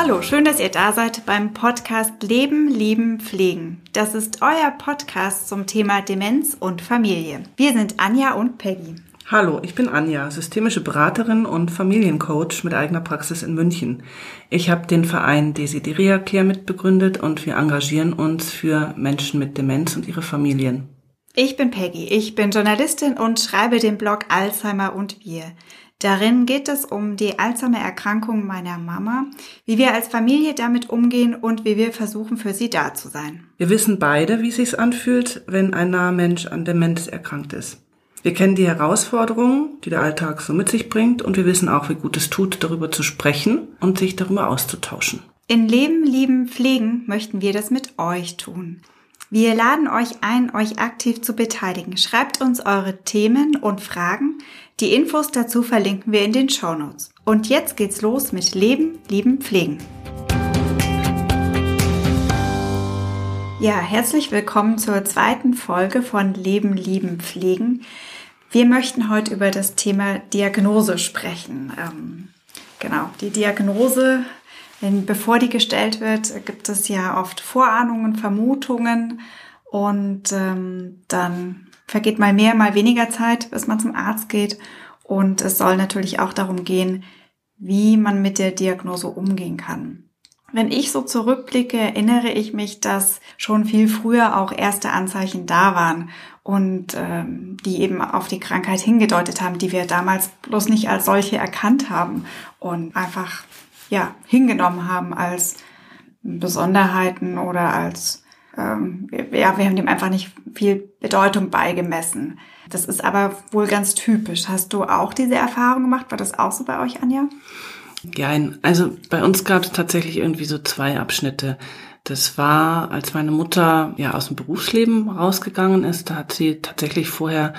Hallo, schön, dass ihr da seid beim Podcast Leben, Lieben, Pflegen. Das ist euer Podcast zum Thema Demenz und Familie. Wir sind Anja und Peggy. Hallo, ich bin Anja, systemische Beraterin und Familiencoach mit eigener Praxis in München. Ich habe den Verein Desideria Care mitbegründet und wir engagieren uns für Menschen mit Demenz und ihre Familien. Ich bin Peggy, ich bin Journalistin und schreibe den Blog Alzheimer und wir. Darin geht es um die Alzheimer-Erkrankung meiner Mama, wie wir als Familie damit umgehen und wie wir versuchen, für sie da zu sein. Wir wissen beide, wie es sich anfühlt, wenn ein naher Mensch an Demenz erkrankt ist. Wir kennen die Herausforderungen, die der Alltag so mit sich bringt und wir wissen auch, wie gut es tut, darüber zu sprechen und sich darüber auszutauschen. In Leben, Lieben, Pflegen möchten wir das mit euch tun. Wir laden euch ein, euch aktiv zu beteiligen. Schreibt uns eure Themen und Fragen. Die Infos dazu verlinken wir in den Show Notes. Und jetzt geht's los mit Leben, Lieben, Pflegen. Ja, herzlich willkommen zur zweiten Folge von Leben, Lieben, Pflegen. Wir möchten heute über das Thema Diagnose sprechen. Ähm, genau, die Diagnose wenn, bevor die gestellt wird, gibt es ja oft Vorahnungen, Vermutungen und ähm, dann vergeht mal mehr, mal weniger Zeit, bis man zum Arzt geht. Und es soll natürlich auch darum gehen, wie man mit der Diagnose umgehen kann. Wenn ich so zurückblicke, erinnere ich mich, dass schon viel früher auch erste Anzeichen da waren und ähm, die eben auf die Krankheit hingedeutet haben, die wir damals bloß nicht als solche erkannt haben und einfach ja, hingenommen haben als Besonderheiten oder als, ähm, ja, wir haben dem einfach nicht viel Bedeutung beigemessen. Das ist aber wohl ganz typisch. Hast du auch diese Erfahrung gemacht? War das auch so bei euch, Anja? Ja, also bei uns gab es tatsächlich irgendwie so zwei Abschnitte. Das war, als meine Mutter ja aus dem Berufsleben rausgegangen ist, da hat sie tatsächlich vorher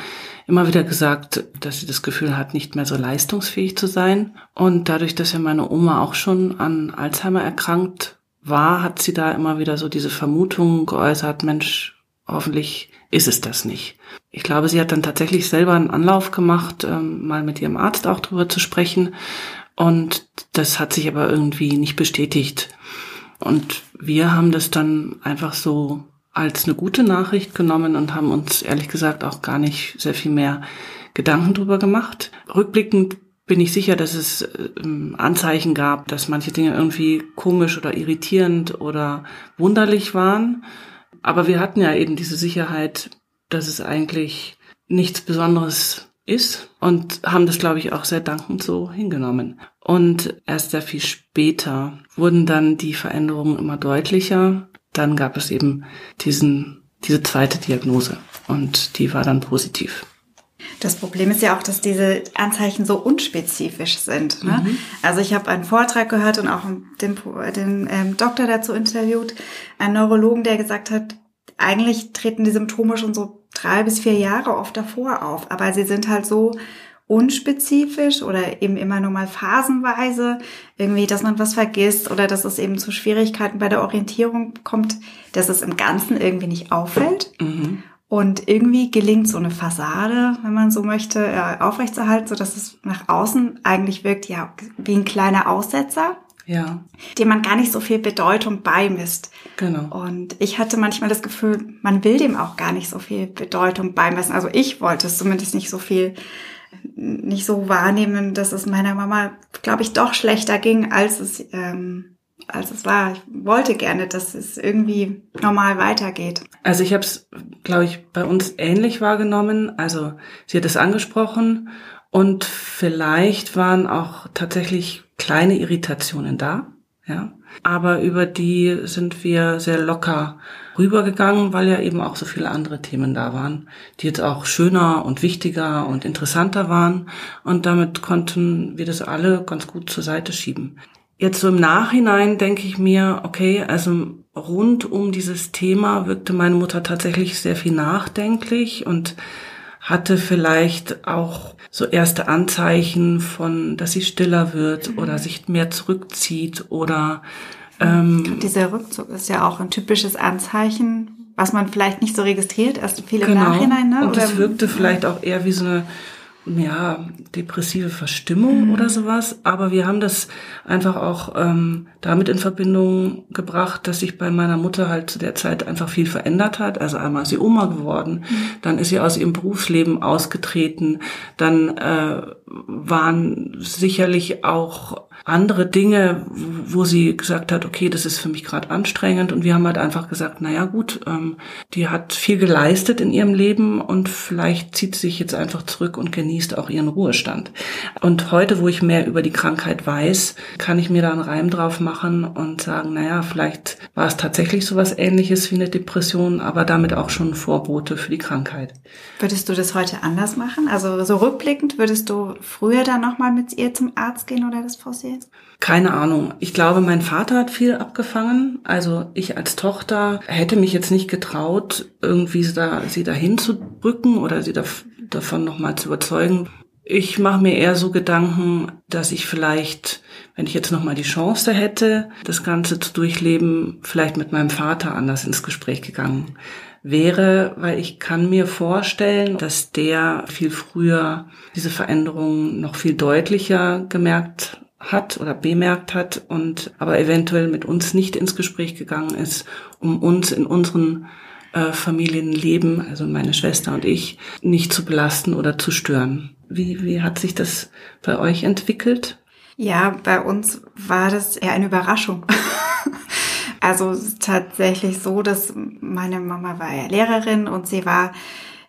immer wieder gesagt, dass sie das Gefühl hat, nicht mehr so leistungsfähig zu sein. Und dadurch, dass ja meine Oma auch schon an Alzheimer erkrankt war, hat sie da immer wieder so diese Vermutung geäußert, Mensch, hoffentlich ist es das nicht. Ich glaube, sie hat dann tatsächlich selber einen Anlauf gemacht, ähm, mal mit ihrem Arzt auch drüber zu sprechen. Und das hat sich aber irgendwie nicht bestätigt. Und wir haben das dann einfach so als eine gute Nachricht genommen und haben uns ehrlich gesagt auch gar nicht sehr viel mehr Gedanken drüber gemacht. Rückblickend bin ich sicher, dass es ähm, Anzeichen gab, dass manche Dinge irgendwie komisch oder irritierend oder wunderlich waren. Aber wir hatten ja eben diese Sicherheit, dass es eigentlich nichts Besonderes ist und haben das, glaube ich, auch sehr dankend so hingenommen. Und erst sehr viel später wurden dann die Veränderungen immer deutlicher. Dann gab es eben diesen, diese zweite Diagnose und die war dann positiv. Das Problem ist ja auch, dass diese Anzeichen so unspezifisch sind. Ne? Mhm. Also ich habe einen Vortrag gehört und auch den, den ähm, Doktor dazu interviewt, einen Neurologen, der gesagt hat, eigentlich treten die Symptome schon so drei bis vier Jahre oft davor auf, aber sie sind halt so unspezifisch oder eben immer nur mal phasenweise, irgendwie, dass man was vergisst oder dass es eben zu Schwierigkeiten bei der Orientierung kommt, dass es im Ganzen irgendwie nicht auffällt. Mhm. Und irgendwie gelingt so eine Fassade, wenn man so möchte, äh, aufrechtzuerhalten, so dass es nach außen eigentlich wirkt, ja, wie ein kleiner Aussetzer ja. dem man gar nicht so viel Bedeutung beimisst. Genau. Und ich hatte manchmal das Gefühl, man will dem auch gar nicht so viel Bedeutung beimessen. Also ich wollte es zumindest nicht so viel, nicht so wahrnehmen, dass es meiner Mama, glaube ich, doch schlechter ging, als es, ähm, als es war. Ich wollte gerne, dass es irgendwie normal weitergeht. Also ich habe es, glaube ich, bei uns ähnlich wahrgenommen. Also sie hat es angesprochen und vielleicht waren auch tatsächlich kleine Irritationen da, ja. Aber über die sind wir sehr locker rübergegangen, weil ja eben auch so viele andere Themen da waren, die jetzt auch schöner und wichtiger und interessanter waren. Und damit konnten wir das alle ganz gut zur Seite schieben. Jetzt so im Nachhinein denke ich mir, okay, also rund um dieses Thema wirkte meine Mutter tatsächlich sehr viel nachdenklich und hatte vielleicht auch so erste Anzeichen von, dass sie stiller wird mhm. oder sich mehr zurückzieht oder ähm, dieser Rückzug ist ja auch ein typisches Anzeichen, was man vielleicht nicht so registriert, erst viel im genau. Nachhinein. Ne? Und das wirkte vielleicht auch eher wie so eine ja, depressive Verstimmung mhm. oder sowas. Aber wir haben das einfach auch ähm, damit in Verbindung gebracht, dass sich bei meiner Mutter halt zu der Zeit einfach viel verändert hat. Also einmal ist sie Oma geworden, mhm. dann ist sie aus ihrem Berufsleben ausgetreten, dann äh, waren sicherlich auch andere Dinge, wo sie gesagt hat, okay, das ist für mich gerade anstrengend. Und wir haben halt einfach gesagt, na ja, gut, ähm, die hat viel geleistet in ihrem Leben und vielleicht zieht sie sich jetzt einfach zurück und genießt auch ihren Ruhestand. Und heute, wo ich mehr über die Krankheit weiß, kann ich mir da einen Reim drauf machen und sagen, na ja, vielleicht war es tatsächlich so was ähnliches wie eine Depression, aber damit auch schon Vorbote für die Krankheit. Würdest du das heute anders machen? Also so rückblickend, würdest du früher dann nochmal mit ihr zum Arzt gehen oder das forcieren? Keine Ahnung. Ich glaube, mein Vater hat viel abgefangen. Also ich als Tochter hätte mich jetzt nicht getraut, irgendwie da, sie dahin zu drücken oder sie da, davon nochmal zu überzeugen. Ich mache mir eher so Gedanken, dass ich vielleicht, wenn ich jetzt nochmal die Chance hätte, das Ganze zu durchleben, vielleicht mit meinem Vater anders ins Gespräch gegangen wäre, weil ich kann mir vorstellen, dass der viel früher diese Veränderungen noch viel deutlicher gemerkt hat oder bemerkt hat und aber eventuell mit uns nicht ins Gespräch gegangen ist, um uns in unseren äh, Familienleben, also meine Schwester und ich, nicht zu belasten oder zu stören. Wie, wie hat sich das bei euch entwickelt? Ja, bei uns war das eher eine Überraschung. also tatsächlich so, dass meine Mama war ja Lehrerin und sie war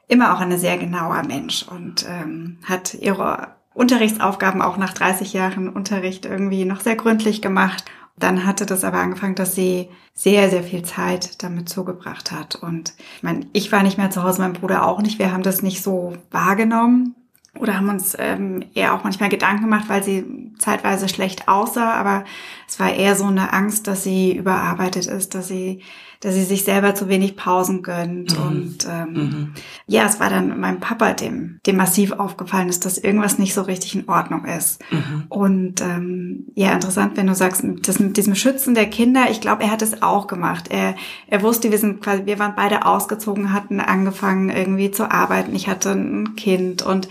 immer auch ein sehr genauer Mensch und ähm, hat ihre Unterrichtsaufgaben auch nach 30 Jahren Unterricht irgendwie noch sehr gründlich gemacht. Dann hatte das aber angefangen, dass sie sehr, sehr viel Zeit damit zugebracht hat. Und ich meine, ich war nicht mehr zu Hause, mein Bruder auch nicht. Wir haben das nicht so wahrgenommen oder haben uns ähm, eher auch manchmal Gedanken gemacht, weil sie zeitweise schlecht aussah. Aber es war eher so eine Angst, dass sie überarbeitet ist, dass sie dass sie sich selber zu wenig Pausen gönnt. Mhm. Und ähm, mhm. ja, es war dann meinem Papa, dem, dem massiv aufgefallen ist, dass irgendwas nicht so richtig in Ordnung ist. Mhm. Und ähm, ja, interessant, wenn du sagst, das mit diesem Schützen der Kinder, ich glaube, er hat es auch gemacht. Er, er wusste, wir sind quasi, wir waren beide ausgezogen, hatten angefangen irgendwie zu arbeiten. Ich hatte ein Kind und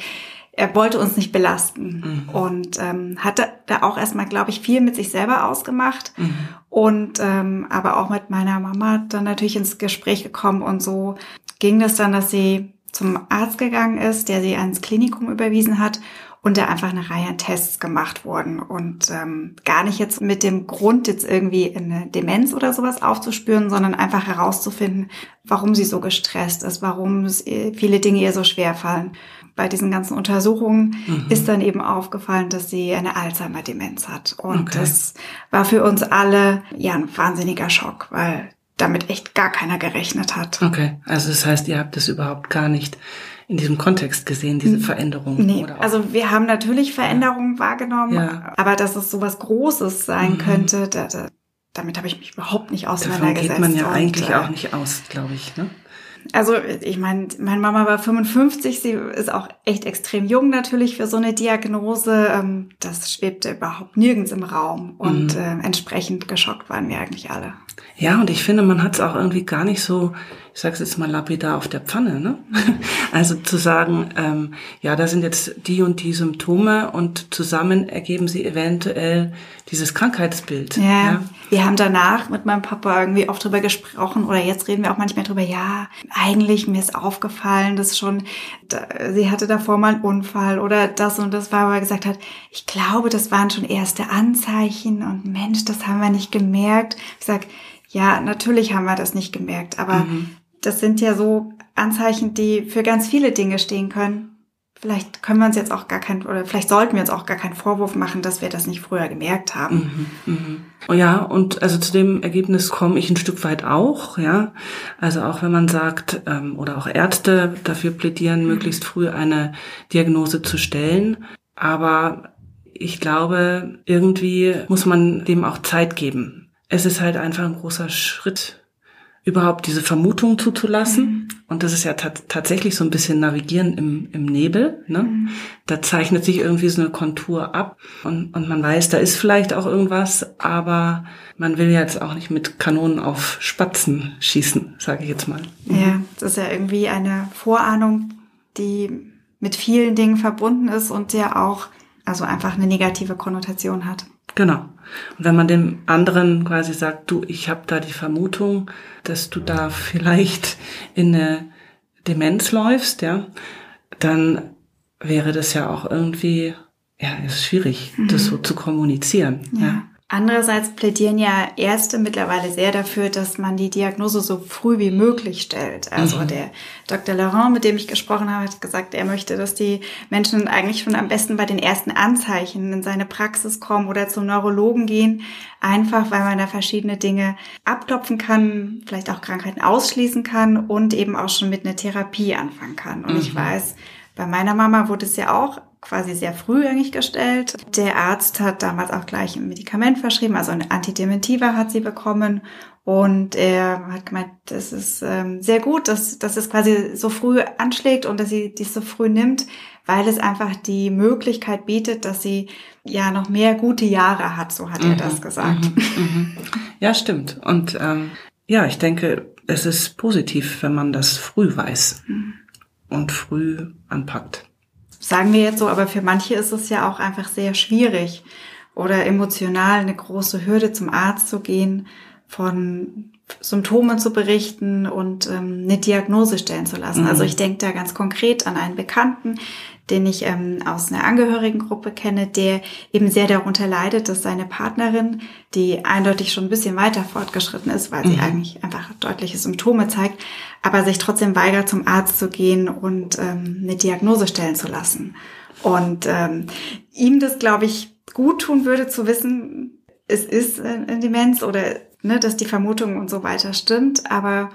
er wollte uns nicht belasten mhm. und ähm, hatte da auch erstmal, glaube ich, viel mit sich selber ausgemacht mhm. und ähm, aber auch mit meiner Mama dann natürlich ins Gespräch gekommen und so ging das dann, dass sie zum Arzt gegangen ist, der sie ans Klinikum überwiesen hat und da einfach eine Reihe an Tests gemacht wurden und ähm, gar nicht jetzt mit dem Grund jetzt irgendwie eine Demenz oder sowas aufzuspüren, sondern einfach herauszufinden, warum sie so gestresst ist, warum viele Dinge ihr so schwer fallen bei diesen ganzen Untersuchungen mhm. ist dann eben aufgefallen, dass sie eine Alzheimer-Demenz hat. Und okay. das war für uns alle ja ein wahnsinniger Schock, weil damit echt gar keiner gerechnet hat. Okay, also das heißt, ihr habt das überhaupt gar nicht in diesem Kontext gesehen, diese Veränderung? Nee, also wir haben natürlich Veränderungen ja. wahrgenommen, ja. aber dass es so was Großes sein mhm. könnte, da, da, damit habe ich mich überhaupt nicht auseinandergesetzt. Davon geht man ja eigentlich auch nicht aus, glaube ich. Ne? Also ich meine, meine Mama war 55, sie ist auch echt extrem jung natürlich für so eine Diagnose. Ähm, das schwebte überhaupt nirgends im Raum und mhm. äh, entsprechend geschockt waren wir eigentlich alle. Ja, und ich finde, man hat es auch irgendwie gar nicht so, ich sage es jetzt mal lapidar auf der Pfanne, ne? Also zu sagen, ähm, ja, da sind jetzt die und die Symptome und zusammen ergeben sie eventuell dieses Krankheitsbild. Ja, ja, wir haben danach mit meinem Papa irgendwie oft drüber gesprochen oder jetzt reden wir auch manchmal drüber, ja, eigentlich mir ist aufgefallen, dass schon, da, sie hatte davor mal einen Unfall oder das und das war, wo er gesagt hat, ich glaube, das waren schon erste Anzeichen und Mensch, das haben wir nicht gemerkt. Ich sag, ja, natürlich haben wir das nicht gemerkt, aber mhm. Das sind ja so Anzeichen, die für ganz viele Dinge stehen können. Vielleicht können wir uns jetzt auch gar kein, oder vielleicht sollten wir uns auch gar keinen Vorwurf machen, dass wir das nicht früher gemerkt haben. Mhm, mh. Oh ja, und also zu dem Ergebnis komme ich ein Stück weit auch, ja. Also auch wenn man sagt, ähm, oder auch Ärzte dafür plädieren, mhm. möglichst früh eine Diagnose zu stellen. Aber ich glaube, irgendwie muss man dem auch Zeit geben es ist halt einfach ein großer Schritt, überhaupt diese Vermutung zuzulassen. Mhm. Und das ist ja tatsächlich so ein bisschen Navigieren im, im Nebel. Ne? Mhm. Da zeichnet sich irgendwie so eine Kontur ab und, und man weiß, da ist vielleicht auch irgendwas, aber man will jetzt auch nicht mit Kanonen auf Spatzen schießen, sage ich jetzt mal. Mhm. Ja, das ist ja irgendwie eine Vorahnung, die mit vielen Dingen verbunden ist und der auch also einfach eine negative Konnotation hat. Genau. Und wenn man dem anderen quasi sagt, du, ich habe da die Vermutung, dass du da vielleicht in eine Demenz läufst, ja, dann wäre das ja auch irgendwie, ja, ist schwierig, mhm. das so zu kommunizieren. Ja. ja. Andererseits plädieren ja Ärzte mittlerweile sehr dafür, dass man die Diagnose so früh wie möglich stellt. Also mhm. der Dr. Laurent, mit dem ich gesprochen habe, hat gesagt, er möchte, dass die Menschen eigentlich schon am besten bei den ersten Anzeichen in seine Praxis kommen oder zum Neurologen gehen, einfach weil man da verschiedene Dinge abklopfen kann, vielleicht auch Krankheiten ausschließen kann und eben auch schon mit einer Therapie anfangen kann. Und mhm. ich weiß, bei meiner Mama wurde es ja auch quasi sehr früh eigentlich gestellt. Der Arzt hat damals auch gleich ein Medikament verschrieben, also ein Antidementiva hat sie bekommen. Und er hat gemeint, das ist ähm, sehr gut, dass, dass es quasi so früh anschlägt und dass sie dies so früh nimmt, weil es einfach die Möglichkeit bietet, dass sie ja noch mehr gute Jahre hat, so hat mhm, er das gesagt. Mhm, mhm. Ja, stimmt. Und ähm, ja, ich denke, es ist positiv, wenn man das früh weiß mhm. und früh anpackt sagen wir jetzt so, aber für manche ist es ja auch einfach sehr schwierig oder emotional eine große Hürde zum Arzt zu gehen, von Symptomen zu berichten und ähm, eine Diagnose stellen zu lassen. Also mhm. Also ich denke da ganz konkret an einen Bekannten, den ich ähm, aus einer Angehörigengruppe kenne, der eben sehr darunter leidet, dass seine Partnerin, die eindeutig schon ein bisschen weiter fortgeschritten ist, weil sie mhm. eigentlich einfach deutliche Symptome zeigt, aber sich trotzdem weigert, zum Arzt zu gehen und ähm, eine Diagnose stellen zu lassen. Und ähm, ihm das, glaube ich, gut tun würde zu wissen, es ist eine Demenz oder ne, dass die Vermutung und so weiter stimmt, aber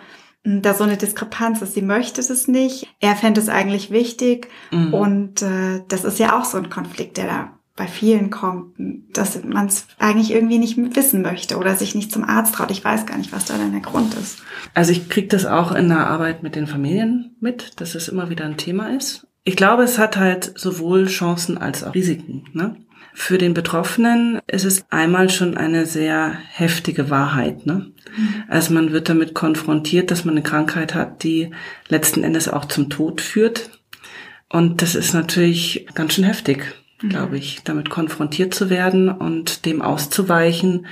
da so eine Diskrepanz ist. Sie möchte es nicht. Er fände es eigentlich wichtig. Mhm. Und äh, das ist ja auch so ein Konflikt, der da bei vielen kommt, dass man es eigentlich irgendwie nicht wissen möchte oder sich nicht zum Arzt traut. Ich weiß gar nicht, was da denn der Grund ist. Also ich kriege das auch in der Arbeit mit den Familien mit, dass es immer wieder ein Thema ist. Ich glaube, es hat halt sowohl Chancen als auch Risiken. Ne? Für den Betroffenen ist es einmal schon eine sehr heftige Wahrheit. Ne? Mhm. Also man wird damit konfrontiert, dass man eine Krankheit hat, die letzten Endes auch zum Tod führt. Und das ist natürlich ganz schön heftig, mhm. glaube ich, damit konfrontiert zu werden und dem auszuweichen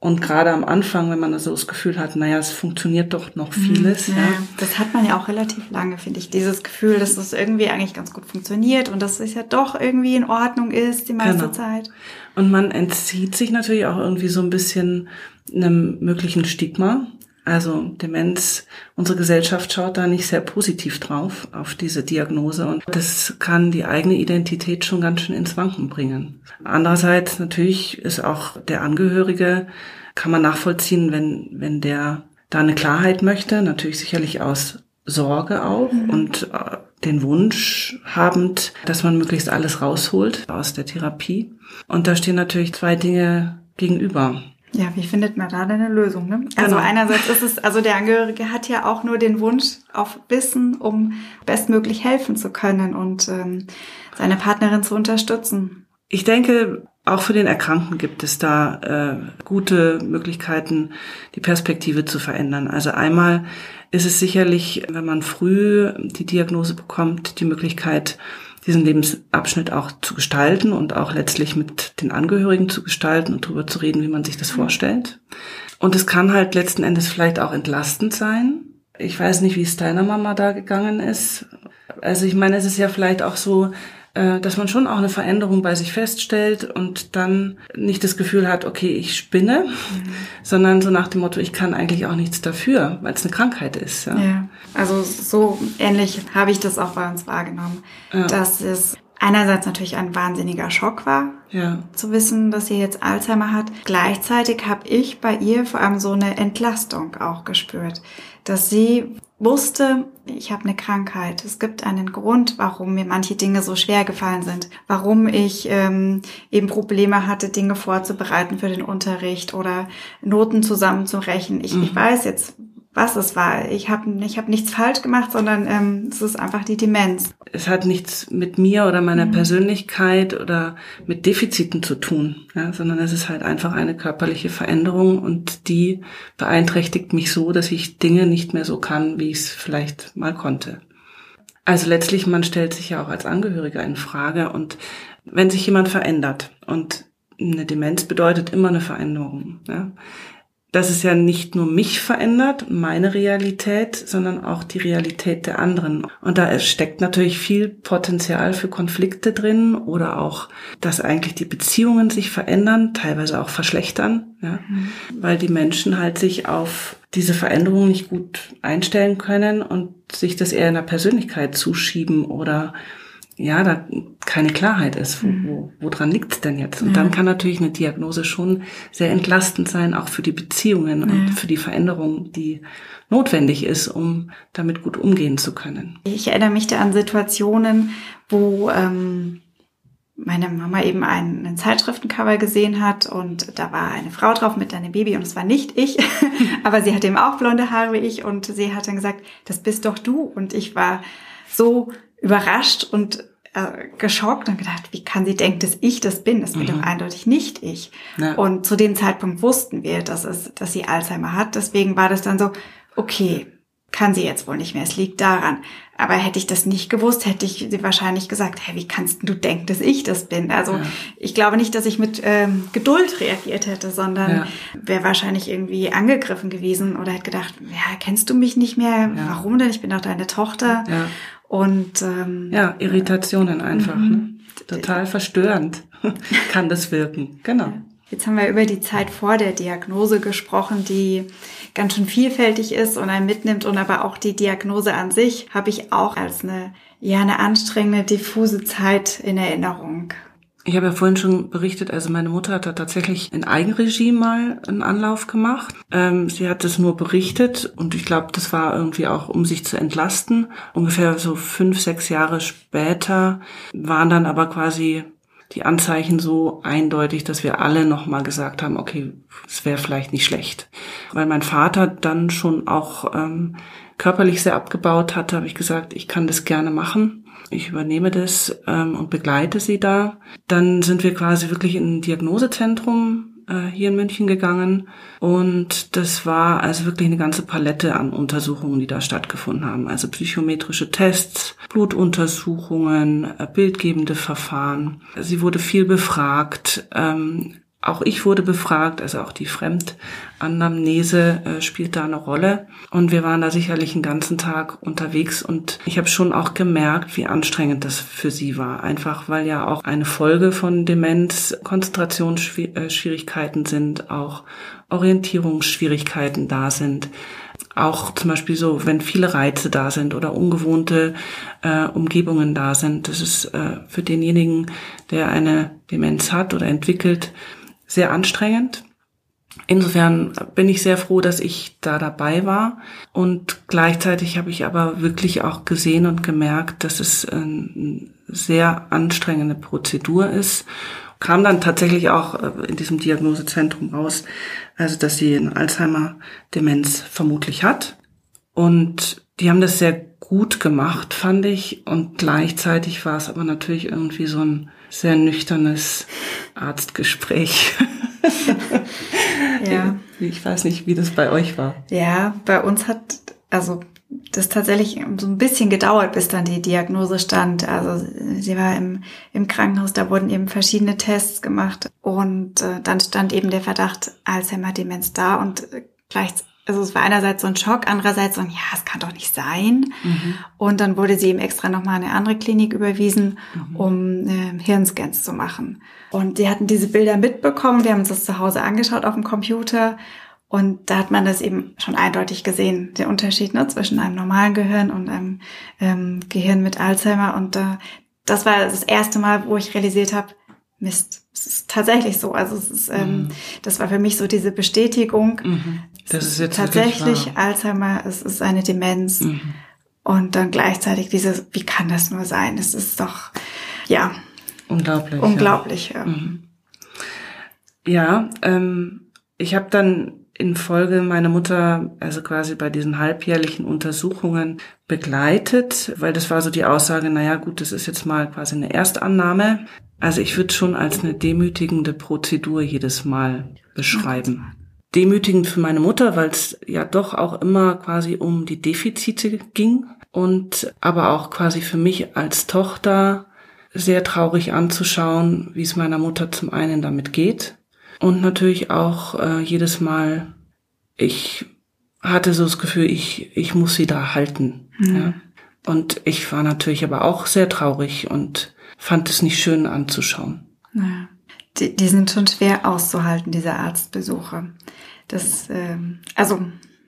und gerade am Anfang, wenn man so das Gefühl hat, naja, es funktioniert doch noch mhm. vieles. Ja, ja. Das hat man ja auch relativ lange, finde ich. Dieses Gefühl, dass es irgendwie eigentlich ganz gut funktioniert und dass es ja doch irgendwie in Ordnung ist die meiste genau. Zeit. Und man entzieht sich natürlich auch irgendwie so ein bisschen einem möglichen Stigma. Also Demenz, unsere Gesellschaft schaut da nicht sehr positiv drauf, auf diese Diagnose. Und das kann die eigene Identität schon ganz schön ins Wanken bringen. Andererseits natürlich ist auch der Angehörige, kann man nachvollziehen, wenn, wenn der da eine Klarheit möchte, natürlich sicherlich aus Sorge auch mhm. und äh, den Wunsch habend, dass man möglichst alles rausholt aus der Therapie. Und da stehen natürlich zwei Dinge gegenüber. Ja, wie findet man da denn eine Lösung? Ne? Also genau. einerseits ist es, also der Angehörige hat ja auch nur den Wunsch auf Wissen, um bestmöglich helfen zu können und ähm, seine Partnerin zu unterstützen. Ich denke, auch für den Erkrankten gibt es da äh, gute Möglichkeiten, die Perspektive zu verändern. Also einmal ist es sicherlich, wenn man früh die Diagnose bekommt, die Möglichkeit, diesen Lebensabschnitt auch zu gestalten und auch letztlich mit den Angehörigen zu gestalten und darüber zu reden, wie man sich das vorstellt. Und es kann halt letzten Endes vielleicht auch entlastend sein. Ich weiß nicht, wie es deiner Mama da gegangen ist. Also ich meine, es ist ja vielleicht auch so, äh, dass man schon auch eine Veränderung bei sich feststellt und dann nicht das Gefühl hat, okay, ich spinne, mhm. sondern so nach dem Motto, ich kann eigentlich auch nichts dafür, weil es eine Krankheit ist. Ja, ja. Also so ähnlich habe ich das auch bei uns wahrgenommen, ja. dass es einerseits natürlich ein wahnsinniger Schock war, ja. zu wissen, dass sie jetzt Alzheimer hat. Gleichzeitig habe ich bei ihr vor allem so eine Entlastung auch gespürt, dass sie wusste, ich habe eine Krankheit. Es gibt einen Grund, warum mir manche Dinge so schwer gefallen sind, warum ich ähm, eben Probleme hatte, Dinge vorzubereiten für den Unterricht oder Noten zusammenzurechnen. Ich, mhm. ich weiß jetzt, was es war. Ich habe ich hab nichts falsch gemacht, sondern ähm, es ist einfach die Demenz. Es hat nichts mit mir oder meiner mhm. Persönlichkeit oder mit Defiziten zu tun, ja, sondern es ist halt einfach eine körperliche Veränderung und die beeinträchtigt mich so, dass ich Dinge nicht mehr so kann, wie ich es vielleicht mal konnte. Also letztlich, man stellt sich ja auch als Angehöriger in Frage und wenn sich jemand verändert und eine Demenz bedeutet immer eine Veränderung. Ja? Dass es ja nicht nur mich verändert, meine Realität, sondern auch die Realität der anderen. Und da steckt natürlich viel Potenzial für Konflikte drin oder auch, dass eigentlich die Beziehungen sich verändern, teilweise auch verschlechtern, ja? Mhm. weil die Menschen halt sich auf diese Veränderung nicht gut einstellen können und sich das eher in der Persönlichkeit zuschieben oder ja, da keine Klarheit ist, wo, mhm. wo, woran liegt's denn jetzt? Und ja. dann kann natürlich eine Diagnose schon sehr entlastend sein, auch für die Beziehungen ja. und für die Veränderung, die notwendig ist, um damit gut umgehen zu können. Ich erinnere mich da an Situationen, wo ähm, meine Mama eben einen, einen Zeitschriftencover gesehen hat und da war eine Frau drauf mit einem Baby und es war nicht ich, aber sie hatte eben auch blonde Haare wie ich und sie hat dann gesagt, das bist doch du und ich war so überrascht und äh, geschockt und gedacht, wie kann sie denken, dass ich das bin? Das bin mhm. doch eindeutig nicht ich. Ja. Und zu dem Zeitpunkt wussten wir, dass es, dass sie Alzheimer hat. Deswegen war das dann so, okay, kann sie jetzt wohl nicht mehr. Es liegt daran. Aber hätte ich das nicht gewusst, hätte ich sie wahrscheinlich gesagt, hey, wie kannst du denken, dass ich das bin? Also ja. ich glaube nicht, dass ich mit ähm, Geduld reagiert hätte, sondern ja. wäre wahrscheinlich irgendwie angegriffen gewesen oder hätte gedacht, ja, kennst du mich nicht mehr? Ja. Warum denn? Ich bin doch deine Tochter. Und ähm, ja, Irritationen einfach. Mhm. Ne? Total verstörend kann das wirken. Genau. Jetzt haben wir über die Zeit vor der Diagnose gesprochen, die ganz schön vielfältig ist und einen mitnimmt und aber auch die Diagnose an sich habe ich auch als eine ja eine anstrengende diffuse Zeit in Erinnerung. Ich habe ja vorhin schon berichtet, also meine Mutter hat da tatsächlich in Eigenregie mal einen Anlauf gemacht. Ähm, sie hat es nur berichtet und ich glaube, das war irgendwie auch, um sich zu entlasten. Ungefähr so fünf, sechs Jahre später waren dann aber quasi die Anzeichen so eindeutig, dass wir alle nochmal gesagt haben, okay, es wäre vielleicht nicht schlecht. Weil mein Vater dann schon auch ähm, körperlich sehr abgebaut hatte, habe ich gesagt, ich kann das gerne machen. Ich übernehme das ähm, und begleite sie da. Dann sind wir quasi wirklich in ein Diagnosezentrum äh, hier in München gegangen. Und das war also wirklich eine ganze Palette an Untersuchungen, die da stattgefunden haben. Also psychometrische Tests, Blutuntersuchungen, äh, bildgebende Verfahren. Sie wurde viel befragt. Ähm, auch ich wurde befragt, also auch die Fremdanamnese äh, spielt da eine Rolle. Und wir waren da sicherlich einen ganzen Tag unterwegs und ich habe schon auch gemerkt, wie anstrengend das für sie war. Einfach weil ja auch eine Folge von Demenz Konzentrationsschwierigkeiten sind, auch Orientierungsschwierigkeiten da sind. Auch zum Beispiel so, wenn viele Reize da sind oder ungewohnte äh, Umgebungen da sind. Das ist äh, für denjenigen, der eine Demenz hat oder entwickelt, sehr anstrengend. Insofern bin ich sehr froh, dass ich da dabei war. Und gleichzeitig habe ich aber wirklich auch gesehen und gemerkt, dass es eine sehr anstrengende Prozedur ist. Kam dann tatsächlich auch äh, in diesem Diagnosezentrum raus, also dass sie eine Alzheimer-Demenz vermutlich hat. Und die haben das sehr gut gemacht, fand ich. Und gleichzeitig war es aber natürlich irgendwie so ein sehr nüchternes Arztgespräch. ja. Ich weiß nicht, wie das bei euch war. Ja, bei uns hat, also das tatsächlich so ein bisschen gedauert, bis dann die Diagnose stand. Also sie war im, im Krankenhaus, da wurden eben verschiedene Tests gemacht und äh, dann stand eben der Verdacht Alzheimer-Demenz da und gleichzeitig also es war einerseits so ein Schock, andererseits so ein, ja, es kann doch nicht sein. Mhm. Und dann wurde sie eben extra nochmal in eine andere Klinik überwiesen, mhm. um äh, Hirnscans zu machen. Und die hatten diese Bilder mitbekommen, wir haben uns das zu Hause angeschaut auf dem Computer und da hat man das eben schon eindeutig gesehen, der Unterschied ne, zwischen einem normalen Gehirn und einem ähm, Gehirn mit Alzheimer. Und äh, das war das erste Mal, wo ich realisiert habe, Mist, es ist tatsächlich so. Also es ist, ähm, mhm. das war für mich so diese Bestätigung. Mhm. Das ist jetzt tatsächlich Alzheimer, es ist eine Demenz. Mhm. Und dann gleichzeitig dieses, wie kann das nur sein? Es ist doch, ja. Unglaublich. Unglaublich, ja. Ja, mhm. ja ähm, ich habe dann in Folge meine Mutter, also quasi bei diesen halbjährlichen Untersuchungen begleitet, weil das war so die Aussage, naja gut, das ist jetzt mal quasi eine Erstannahme. Also ich würde schon als eine demütigende Prozedur jedes Mal beschreiben. Demütigend für meine Mutter, weil es ja doch auch immer quasi um die Defizite ging. und aber auch quasi für mich als Tochter sehr traurig anzuschauen, wie es meiner Mutter zum einen damit geht und natürlich auch äh, jedes Mal, ich hatte so das Gefühl, ich, ich muss sie da halten. Mhm. Ja. Und ich war natürlich aber auch sehr traurig und fand es nicht schön anzuschauen. Ja. Die, die sind schon schwer auszuhalten, diese Arztbesuche. Das, ähm, also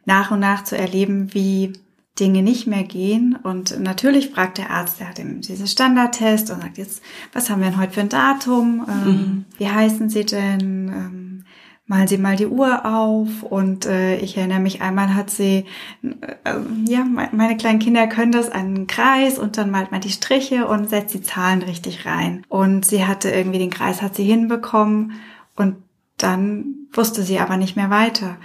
nach und nach zu erleben, wie Dinge nicht mehr gehen. Und natürlich fragt der Arzt, der hat eben diesen Standardtest und sagt jetzt, was haben wir denn heute für ein Datum? Ähm, mhm. Wie heißen Sie denn? Ähm, malen Sie mal die Uhr auf. Und äh, ich erinnere mich, einmal hat sie, äh, ja, meine kleinen Kinder können das, einen Kreis und dann malt man die Striche und setzt die Zahlen richtig rein. Und sie hatte irgendwie den Kreis, hat sie hinbekommen und dann wusste sie aber nicht mehr weiter.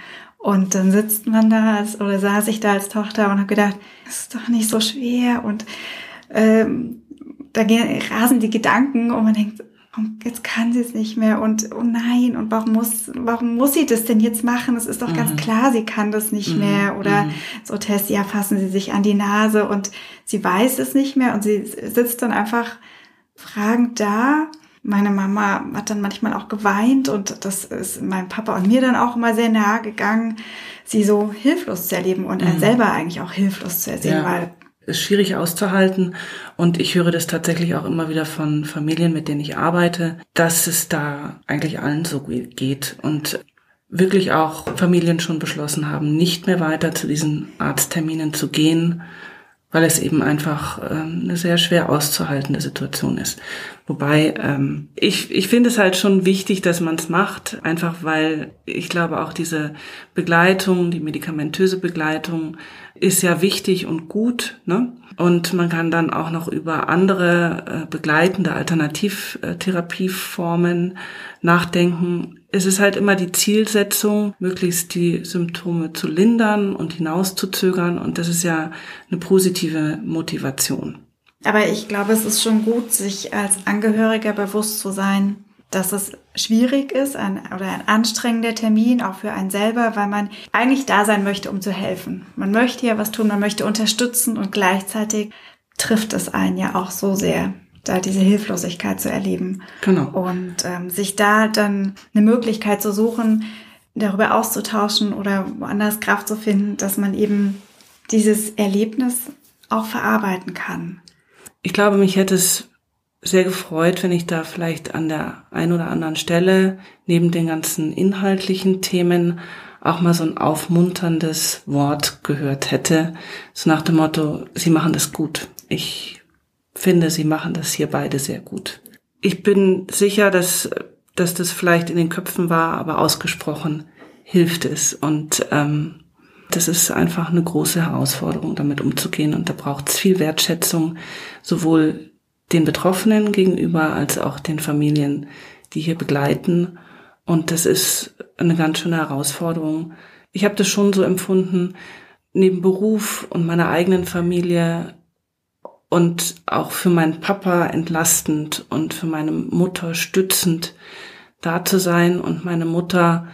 Und dann sitzt man da als, oder saß ich da als Tochter und habe gedacht, das ist doch nicht so schwer und ähm, da gehen, rasen die Gedanken und man denkt, und jetzt kann sie es nicht mehr und oh nein, und warum muss, warum muss sie das denn jetzt machen? Es ist doch mhm. ganz klar, sie kann das nicht mhm. mehr. Oder mhm. so Tess, ja, fassen sie sich an die Nase und sie weiß es nicht mehr und sie sitzt dann einfach fragend da. Meine Mama hat dann manchmal auch geweint und das ist meinem Papa und mir dann auch immer sehr nahe gegangen, sie so hilflos zu erleben und mhm. selber eigentlich auch hilflos zu ersehen, ja. weil ist schwierig auszuhalten. Und ich höre das tatsächlich auch immer wieder von Familien, mit denen ich arbeite, dass es da eigentlich allen so geht. Und wirklich auch Familien schon beschlossen haben, nicht mehr weiter zu diesen Arztterminen zu gehen, weil es eben einfach ähm, eine sehr schwer auszuhaltende Situation ist. Wobei ähm, ich, ich finde es halt schon wichtig, dass man es macht, einfach weil ich glaube auch diese Begleitung, die medikamentöse Begleitung ist ja wichtig und gut. Ne? Und man kann dann auch noch über andere äh, begleitende Alternativtherapieformen nachdenken. Es ist halt immer die Zielsetzung, möglichst die Symptome zu lindern und hinauszuzögern. Und das ist ja eine positive Motivation. Aber ich glaube, es ist schon gut, sich als Angehöriger bewusst zu sein, dass es schwierig ist ein, oder ein anstrengender Termin, auch für einen selber, weil man eigentlich da sein möchte, um zu helfen. Man möchte ja was tun, man möchte unterstützen und gleichzeitig trifft es einen ja auch so sehr, da diese Hilflosigkeit zu erleben. Genau. Und ähm, sich da dann eine Möglichkeit zu suchen, darüber auszutauschen oder woanders Kraft zu finden, dass man eben dieses Erlebnis auch verarbeiten kann. Ich glaube, mich hätte es sehr gefreut, wenn ich da vielleicht an der ein oder anderen Stelle neben den ganzen inhaltlichen Themen auch mal so ein aufmunterndes Wort gehört hätte. So nach dem Motto, Sie machen das gut. Ich finde, Sie machen das hier beide sehr gut. Ich bin sicher, dass, dass das vielleicht in den Köpfen war, aber ausgesprochen hilft es. Und ähm, das ist einfach eine große Herausforderung, damit umzugehen. Und da braucht es viel Wertschätzung, sowohl den Betroffenen gegenüber als auch den Familien, die hier begleiten. Und das ist eine ganz schöne Herausforderung. Ich habe das schon so empfunden, neben Beruf und meiner eigenen Familie und auch für meinen Papa entlastend und für meine Mutter stützend da zu sein und meine Mutter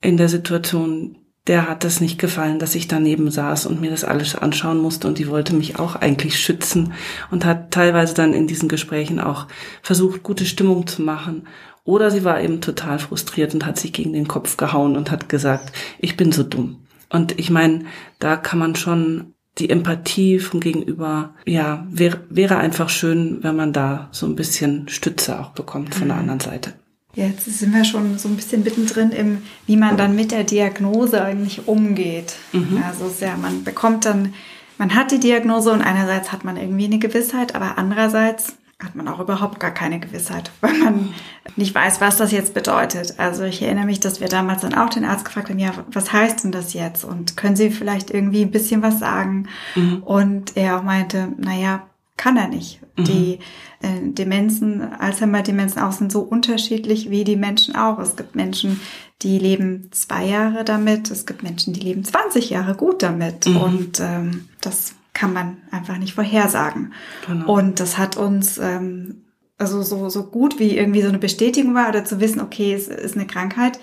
in der Situation der hat es nicht gefallen, dass ich daneben saß und mir das alles anschauen musste und die wollte mich auch eigentlich schützen und hat teilweise dann in diesen Gesprächen auch versucht, gute Stimmung zu machen. Oder sie war eben total frustriert und hat sich gegen den Kopf gehauen und hat gesagt, ich bin so dumm. Und ich meine, da kann man schon die Empathie vom Gegenüber, ja, wäre, wäre einfach schön, wenn man da so ein bisschen Stütze auch bekommt von der mhm. anderen Seite. Jetzt sind wir schon so ein bisschen mittendrin im, wie man dann mit der Diagnose eigentlich umgeht. Mhm. Also ja, man bekommt dann, man hat die Diagnose und einerseits hat man irgendwie eine Gewissheit, aber andererseits hat man auch überhaupt gar keine Gewissheit, weil man nicht weiß, was das jetzt bedeutet. Also ich erinnere mich, dass wir damals dann auch den Arzt gefragt haben, ja, was heißt denn das jetzt? Und können Sie vielleicht irgendwie ein bisschen was sagen? Mhm. Und er auch meinte, naja, kann er nicht. Mhm. Die äh, Demenzen, Alzheimer-Demenzen auch sind so unterschiedlich wie die Menschen auch. Es gibt Menschen, die leben zwei Jahre damit. Es gibt Menschen, die leben 20 Jahre gut damit. Mhm. Und ähm, das kann man einfach nicht vorhersagen. Genau. Und das hat uns ähm, also so, so gut wie irgendwie so eine Bestätigung war oder zu wissen, okay, es ist eine Krankheit,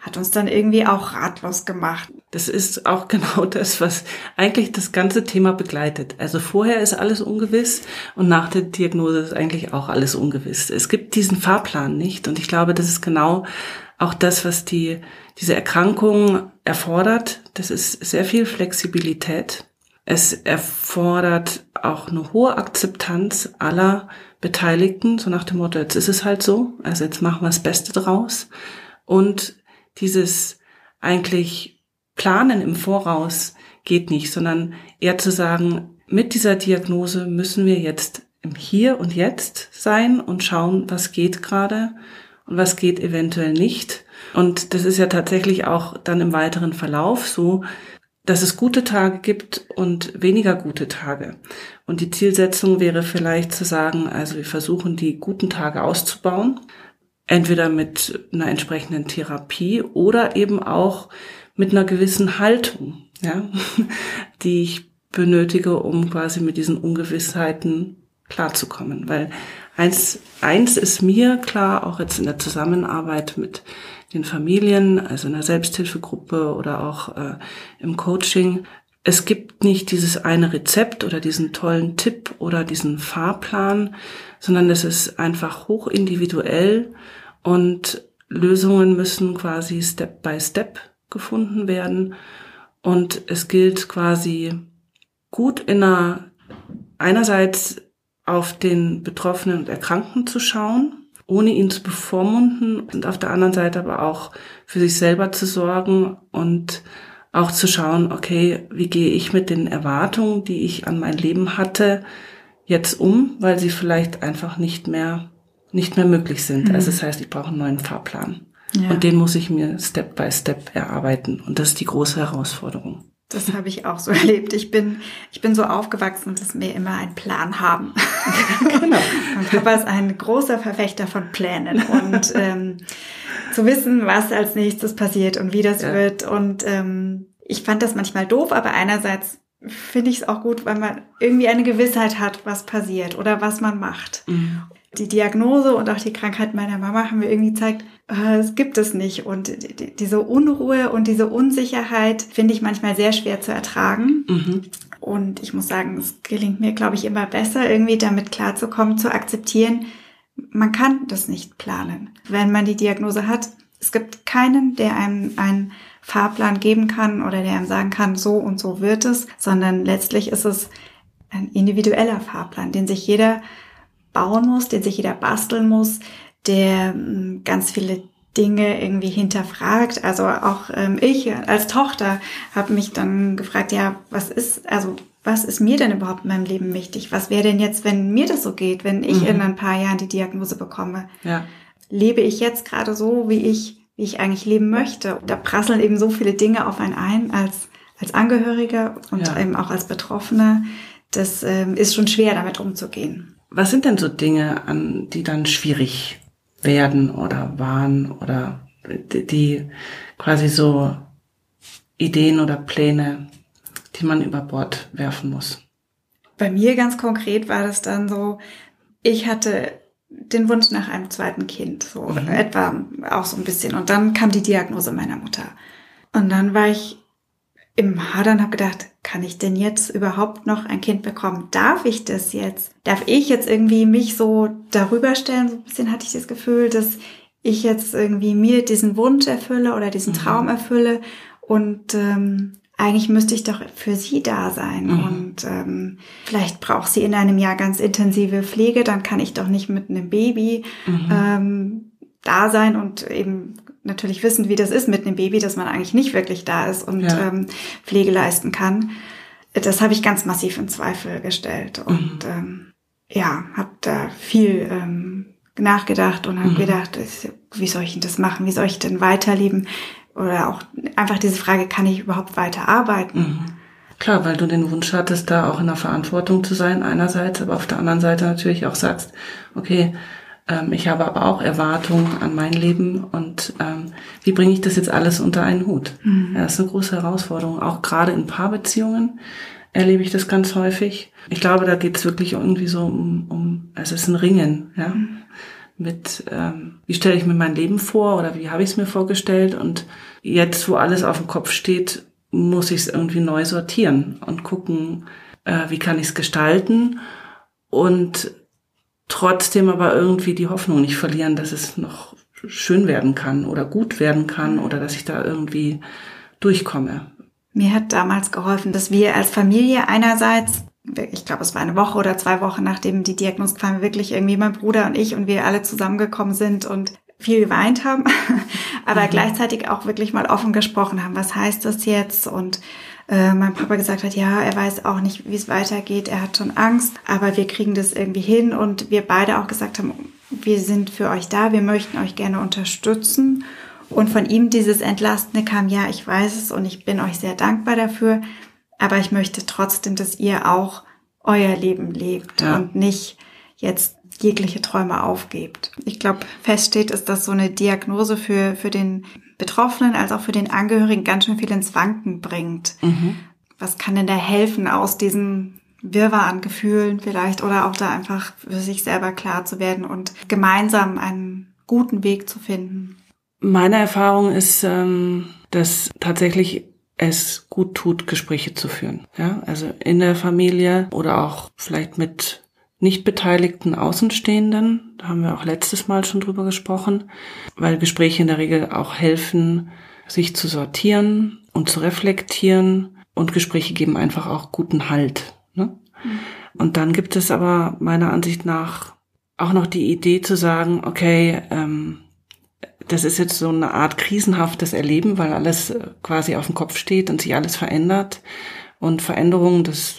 hat uns dann irgendwie auch ratlos gemacht. Das ist auch genau das, was eigentlich das ganze Thema begleitet. Also vorher ist alles ungewiss und nach der Diagnose ist eigentlich auch alles ungewiss. Es gibt diesen Fahrplan nicht und ich glaube, das ist genau auch das, was die, diese Erkrankung erfordert. Das ist sehr viel Flexibilität. Es erfordert auch eine hohe Akzeptanz aller Beteiligten, so nach dem Motto, jetzt ist es halt so, also jetzt machen wir das Beste draus. Und dieses eigentlich Planen im Voraus geht nicht, sondern eher zu sagen, mit dieser Diagnose müssen wir jetzt im Hier und Jetzt sein und schauen, was geht gerade und was geht eventuell nicht. Und das ist ja tatsächlich auch dann im weiteren Verlauf so, dass es gute Tage gibt und weniger gute Tage. Und die Zielsetzung wäre vielleicht zu sagen, also wir versuchen die guten Tage auszubauen entweder mit einer entsprechenden Therapie oder eben auch mit einer gewissen Haltung, ja, die ich benötige, um quasi mit diesen Ungewissheiten klarzukommen. Weil eins, eins ist mir klar, auch jetzt in der Zusammenarbeit mit den Familien, also in der Selbsthilfegruppe oder auch äh, im Coaching, es gibt nicht dieses eine Rezept oder diesen tollen Tipp oder diesen Fahrplan, sondern es ist einfach hoch individuell und Lösungen müssen quasi Step by Step gefunden werden. Und es gilt quasi gut in einer, einerseits auf den Betroffenen und Erkrankten zu schauen, ohne ihn zu bevormunden und auf der anderen Seite aber auch für sich selber zu sorgen und auch zu schauen, okay, wie gehe ich mit den Erwartungen, die ich an mein Leben hatte, jetzt um, weil sie vielleicht einfach nicht mehr nicht mehr möglich sind. Mhm. Also das heißt, ich brauche einen neuen Fahrplan. Ja. Und den muss ich mir Step by Step erarbeiten. Und das ist die große Herausforderung. Das habe ich auch so erlebt. Ich bin, ich bin so aufgewachsen, dass wir immer einen Plan haben. genau. Und Papa ist ein großer Verfechter von Plänen und ähm, zu wissen, was als nächstes passiert und wie das ja. wird. Und ähm, ich fand das manchmal doof, aber einerseits finde ich es auch gut, weil man irgendwie eine Gewissheit hat, was passiert oder was man macht. Mhm die Diagnose und auch die Krankheit meiner Mama haben mir irgendwie gezeigt, es gibt es nicht. Und die, diese Unruhe und diese Unsicherheit finde ich manchmal sehr schwer zu ertragen. Mhm. Und ich muss sagen, es gelingt mir, glaube ich, immer besser, irgendwie damit klarzukommen, zu akzeptieren, man kann das nicht planen. Wenn man die Diagnose hat, es gibt keinen, der einem einen Fahrplan geben kann oder der einem sagen kann, so und so wird es, sondern letztlich ist es ein individueller Fahrplan, den sich jeder bauen muss, den sich jeder basteln muss, der hm, ganz viele Dinge irgendwie hinterfragt. Also auch ähm, ich als Tochter habe mich dann gefragt, ja, was ist, also was ist mir denn überhaupt in meinem Leben wichtig? Was wäre denn jetzt, wenn mir das so geht, wenn ich mhm. in ein paar Jahren die Diagnose bekomme? Ja. Lebe ich jetzt gerade so, wie ich, wie ich eigentlich leben möchte? Da prasseln eben so viele Dinge auf einen ein als, als Angehöriger und ja. eben auch als Betroffener. Das ähm, ist schon schwer, damit umzugehen. Was sind denn so Dinge, an die dann schwierig werden oder waren oder die quasi so Ideen oder Pläne, die man über Bord werfen muss? Bei mir ganz konkret war das dann so, ich hatte den Wunsch nach einem zweiten Kind, so mhm. etwa auch so ein bisschen. Und dann kam die Diagnose meiner Mutter. Und dann war ich im Hadern, habe gedacht, kann ich denn jetzt überhaupt noch ein Kind bekommen? Darf ich das jetzt? Darf ich jetzt irgendwie mich so darüber stellen? So ein bisschen hatte ich das Gefühl, dass ich jetzt irgendwie mir diesen Wunsch erfülle oder diesen mhm. Traum erfülle und ähm, eigentlich müsste ich doch für sie da sein mhm. und ähm, vielleicht braucht sie in einem Jahr ganz intensive Pflege, dann kann ich doch nicht mit einem Baby mhm. ähm, da sein und eben natürlich wissen, wie das ist mit einem Baby, dass man eigentlich nicht wirklich da ist und ja. ähm, Pflege leisten kann. Das habe ich ganz massiv in Zweifel gestellt und mhm. ähm, ja, habe da viel ähm, nachgedacht und habe mhm. gedacht, wie soll ich denn das machen? Wie soll ich denn weiterleben? Oder auch einfach diese Frage, kann ich überhaupt weiter arbeiten? Mhm. Klar, weil du den Wunsch hattest, da auch in der Verantwortung zu sein einerseits, aber auf der anderen Seite natürlich auch sagst, okay, ähm, ich habe aber auch Erwartungen an mein Leben und ähm, wie bringe ich das jetzt alles unter einen Hut? Mhm. Ja, das ist eine große Herausforderung. Auch gerade in Paarbeziehungen erlebe ich das ganz häufig. Ich glaube, da geht es wirklich irgendwie so um, um, also es ist ein Ringen, ja. Mhm. mit, ähm, wie stelle ich mir mein Leben vor oder wie habe ich es mir vorgestellt. Und jetzt, wo alles auf dem Kopf steht, muss ich es irgendwie neu sortieren und gucken, äh, wie kann ich es gestalten und trotzdem aber irgendwie die Hoffnung nicht verlieren, dass es noch schön werden kann oder gut werden kann oder dass ich da irgendwie durchkomme. Mir hat damals geholfen, dass wir als Familie einerseits, ich glaube, es war eine Woche oder zwei Wochen nachdem die Diagnose kam, wirklich irgendwie mein Bruder und ich und wir alle zusammengekommen sind und viel geweint haben, aber mhm. gleichzeitig auch wirklich mal offen gesprochen haben, was heißt das jetzt und äh, mein Papa gesagt hat, ja, er weiß auch nicht, wie es weitergeht, er hat schon Angst, aber wir kriegen das irgendwie hin und wir beide auch gesagt haben, wir sind für euch da, wir möchten euch gerne unterstützen. Und von ihm dieses Entlastende kam, ja, ich weiß es und ich bin euch sehr dankbar dafür, aber ich möchte trotzdem, dass ihr auch euer Leben lebt ja. und nicht jetzt jegliche Träume aufgebt. Ich glaube, feststeht ist, dass so eine Diagnose für, für den Betroffenen als auch für den Angehörigen ganz schön viel ins Wanken bringt. Mhm. Was kann denn da helfen aus diesen Wirrwarr an Gefühlen vielleicht oder auch da einfach für sich selber klar zu werden und gemeinsam einen guten Weg zu finden? Meine Erfahrung ist, ähm, dass tatsächlich es gut tut, Gespräche zu führen. Ja, also in der Familie oder auch vielleicht mit nicht beteiligten Außenstehenden. Da haben wir auch letztes Mal schon drüber gesprochen, weil Gespräche in der Regel auch helfen, sich zu sortieren und zu reflektieren. Und Gespräche geben einfach auch guten Halt. Ne? Mhm. Und dann gibt es aber meiner Ansicht nach auch noch die Idee zu sagen, okay, ähm, das ist jetzt so eine Art krisenhaftes Erleben, weil alles äh, quasi auf dem Kopf steht und sich alles verändert. Und Veränderungen, das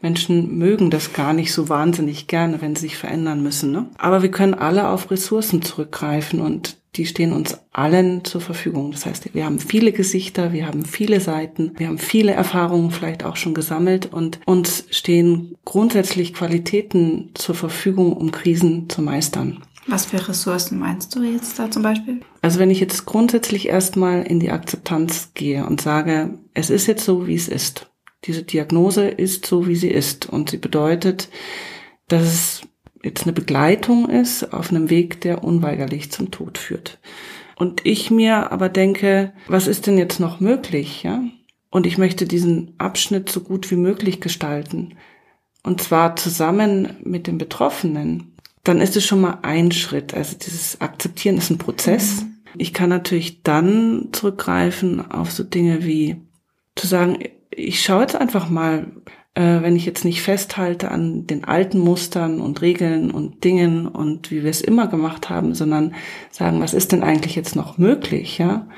Menschen mögen das gar nicht so wahnsinnig gerne, wenn sie sich verändern müssen. Ne? Aber wir können alle auf Ressourcen zurückgreifen und die stehen uns allen zur Verfügung. Das heißt, wir haben viele Gesichter, wir haben viele Seiten, wir haben viele Erfahrungen vielleicht auch schon gesammelt und uns stehen grundsätzlich Qualitäten zur Verfügung, um Krisen zu meistern. Was für Ressourcen meinst du jetzt da zum Beispiel? Also wenn ich jetzt grundsätzlich erstmal in die Akzeptanz gehe und sage, es ist jetzt so, wie es ist diese Diagnose ist so, wie sie ist. Und sie bedeutet, dass es jetzt eine Begleitung ist auf einem Weg, der unweigerlich zum Tod führt. Und ich mir aber denke, was ist denn jetzt noch möglich, ja? Und ich möchte diesen Abschnitt so gut wie möglich gestalten. Und zwar zusammen mit den Betroffenen. Dann ist es schon mal ein Schritt. Also dieses Akzeptieren ist ein Prozess. Mhm. Ich kann natürlich dann zurückgreifen auf so Dinge wie zu sagen, ich schaue jetzt einfach mal, äh, wenn ich jetzt nicht festhalte an den alten Mustern und Regeln und Dingen und wie wir es immer gemacht haben, sondern sagen, was ist denn eigentlich jetzt noch möglich, ja?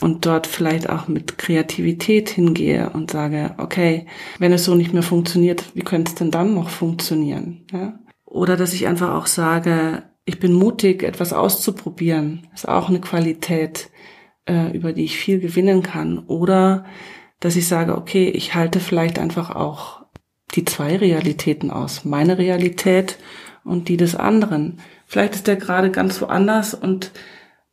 Und dort vielleicht auch mit Kreativität hingehe und sage, okay, wenn es so nicht mehr funktioniert, wie könnte es denn dann noch funktionieren, ja? Oder dass ich einfach auch sage, ich bin mutig, etwas auszuprobieren. Ist auch eine Qualität, äh, über die ich viel gewinnen kann. Oder dass ich sage, okay, ich halte vielleicht einfach auch die zwei Realitäten aus. Meine Realität und die des anderen. Vielleicht ist der gerade ganz woanders und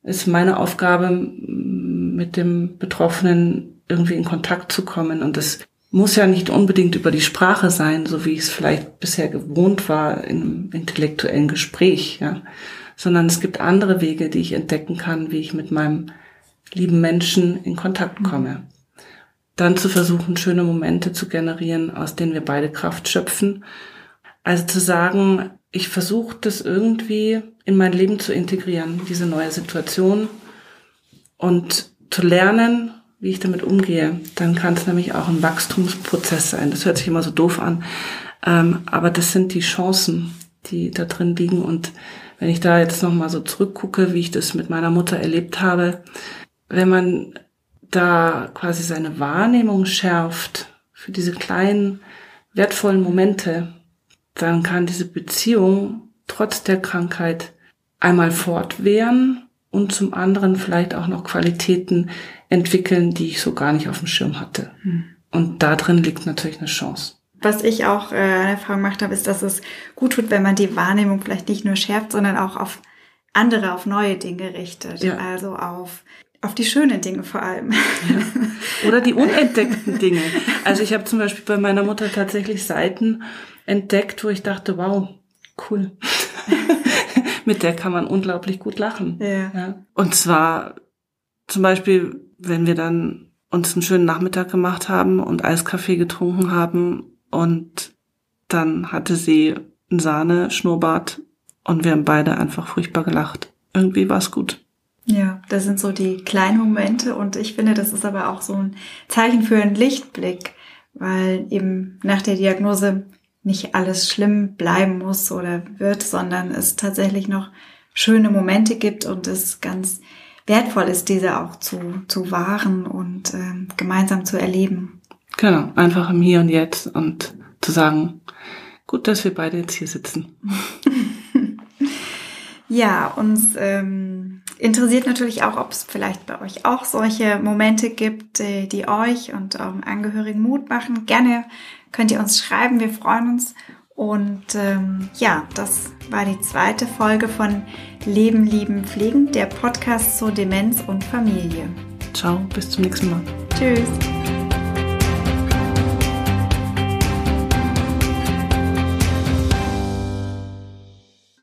ist meine Aufgabe, mit dem Betroffenen irgendwie in Kontakt zu kommen. Und das muss ja nicht unbedingt über die Sprache sein, so wie ich es vielleicht bisher gewohnt war in einem intellektuellen Gespräch, ja. Sondern es gibt andere Wege, die ich entdecken kann, wie ich mit meinem lieben Menschen in Kontakt komme dann zu versuchen, schöne Momente zu generieren, aus denen wir beide Kraft schöpfen. Also zu sagen, ich versuche das irgendwie in mein Leben zu integrieren, diese neue Situation und zu lernen, wie ich damit umgehe. Dann kann es nämlich auch ein Wachstumsprozess sein. Das hört sich immer so doof an, ähm, aber das sind die Chancen, die da drin liegen. Und wenn ich da jetzt nochmal so zurückgucke, wie ich das mit meiner Mutter erlebt habe, wenn man da quasi seine Wahrnehmung schärft für diese kleinen, wertvollen Momente, dann kann diese Beziehung trotz der Krankheit einmal fortwähren und zum anderen vielleicht auch noch Qualitäten entwickeln, die ich so gar nicht auf dem Schirm hatte. Hm. Und da drin liegt natürlich eine Chance. Was ich auch äh, eine Erfahrung gemacht habe, ist, dass es gut tut, wenn man die Wahrnehmung vielleicht nicht nur schärft, sondern auch auf andere, auf neue Dinge richtet. Ja. Also auf auf die schönen Dinge vor allem. Ja. Oder die unentdeckten Dinge. Also ich habe zum Beispiel bei meiner Mutter tatsächlich Seiten entdeckt, wo ich dachte, wow, cool. mit der kann man unglaublich gut lachen. Ja. Ja. Und zwar zum Beispiel, wenn wir dann uns einen schönen Nachmittag gemacht haben und Eiskaffee getrunken haben und dann hatte sie einen Sahne-Schnurrbart und wir haben beide einfach furchtbar gelacht. Irgendwie war es gut. Ja, das sind so die kleinen Momente und ich finde, das ist aber auch so ein Zeichen für einen Lichtblick, weil eben nach der Diagnose nicht alles schlimm bleiben muss oder wird, sondern es tatsächlich noch schöne Momente gibt und es ganz wertvoll ist, diese auch zu, zu wahren und ähm, gemeinsam zu erleben. Genau, einfach im Hier und Jetzt und zu sagen, gut, dass wir beide jetzt hier sitzen. Ja, uns ähm, interessiert natürlich auch, ob es vielleicht bei euch auch solche Momente gibt, die, euch und eurem Angehörigen Mut machen. Gerne könnt ihr uns schreiben, wir freuen uns. Und ähm, ja, das war die zweite Folge von Leben, Lieben, Pflegen, der Podcast zur Demenz und Familie. Ciao, bis zum nächsten Mal. Tschüss.